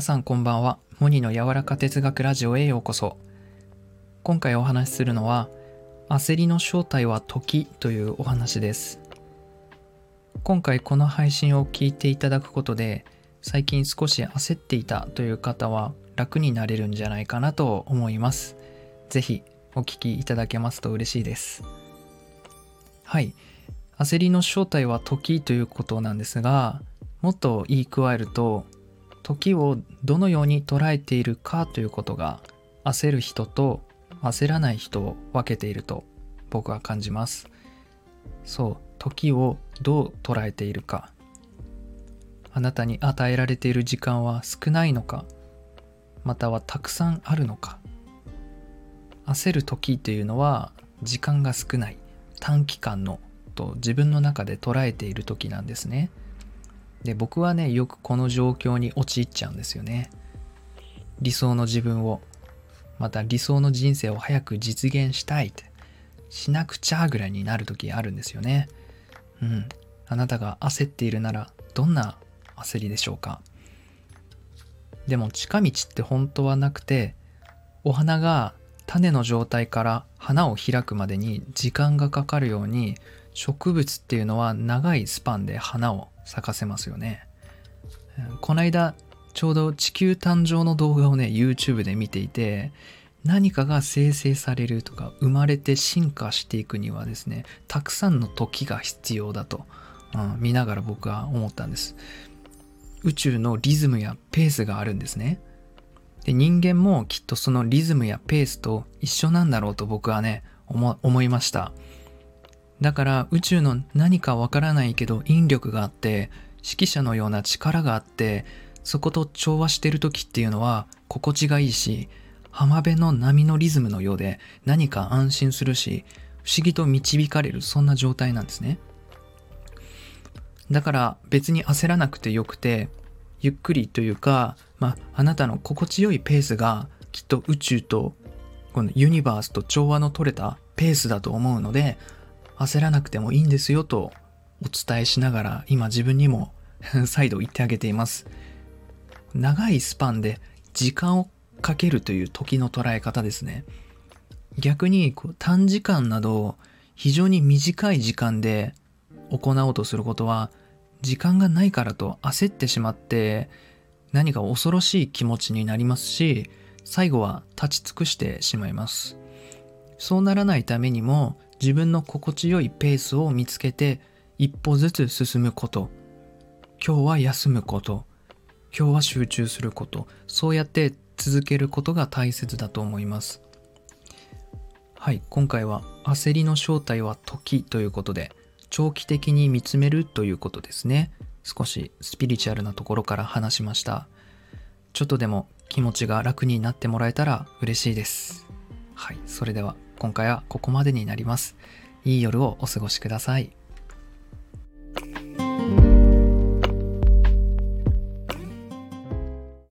皆さんこんばんは。モニの柔らか哲学ラジオへようこそ。今回お話しするのは、焦りの正体は時というお話です。今回この配信を聞いていただくことで、最近少し焦っていたという方は楽になれるんじゃないかなと思います。ぜひお聞きいただけますと嬉しいです。はい。焦りの正体は時ということなんですが、もっと言い加えると、時をどのように捉えているかということが焦る人と焦らない人を分けていると僕は感じます。そう時をどう捉えているか。あなたに与えられている時間は少ないのか。またはたくさんあるのか。焦る時というのは時間が少ない短期間のと自分の中で捉えている時なんですね。で僕はねよくこの状況に陥っちゃうんですよね。理想の自分を。また理想の人生を早く実現したいって。しなくちゃぐらいになる時あるんですよね。うん。あなたが焦っているならどんな焦りでしょうか。でも近道って本当はなくてお花が種の状態から花を開くまでに時間がかかるように植物っていうのは長いスパンで花を咲かせますよね。この間ちょうど地球誕生の動画をね YouTube で見ていて何かが生成されるとか生まれて進化していくにはですねたくさんの時が必要だと、うん、見ながら僕は思ったんです。宇宙のリズムやペースがあるんですね。で人間もきっとそのリズムやペースと一緒なんだろうと僕はね思いました。だから宇宙の何かわからないけど引力があって指揮者のような力があってそこと調和してる時っていうのは心地がいいし浜辺の波のリズムのようで何か安心するし不思議と導かれるそんな状態なんですね。だから別に焦らなくてよくてゆっくりというか、まあ、あなたの心地よいペースがきっと宇宙とこのユニバースと調和の取れたペースだと思うので焦らなくてもいいんですよとお伝えしながら今自分にも 再度言ってあげています。長いスパンで時間をかけるという時の捉え方ですね。逆にこう短時間など非常に短い時間で行おうとすることは時間がないからと焦ってしまって何か恐ろしい気持ちになりますし最後は立ち尽くしてしまいます。そうならないためにも自分の心地よいペースを見つけて一歩ずつ進むこと。今日は休むこと。今日は集中すること。そうやって続けることが大切だと思います。はい今回は焦りの正体は時ということで長期的に見つめるということですね。少しスピリチュアルなところから話しました。ちょっとでも気持ちが楽になってもらえたら嬉しいです。はいそれでは。今回はここまでになります。いい夜をお過ごしください。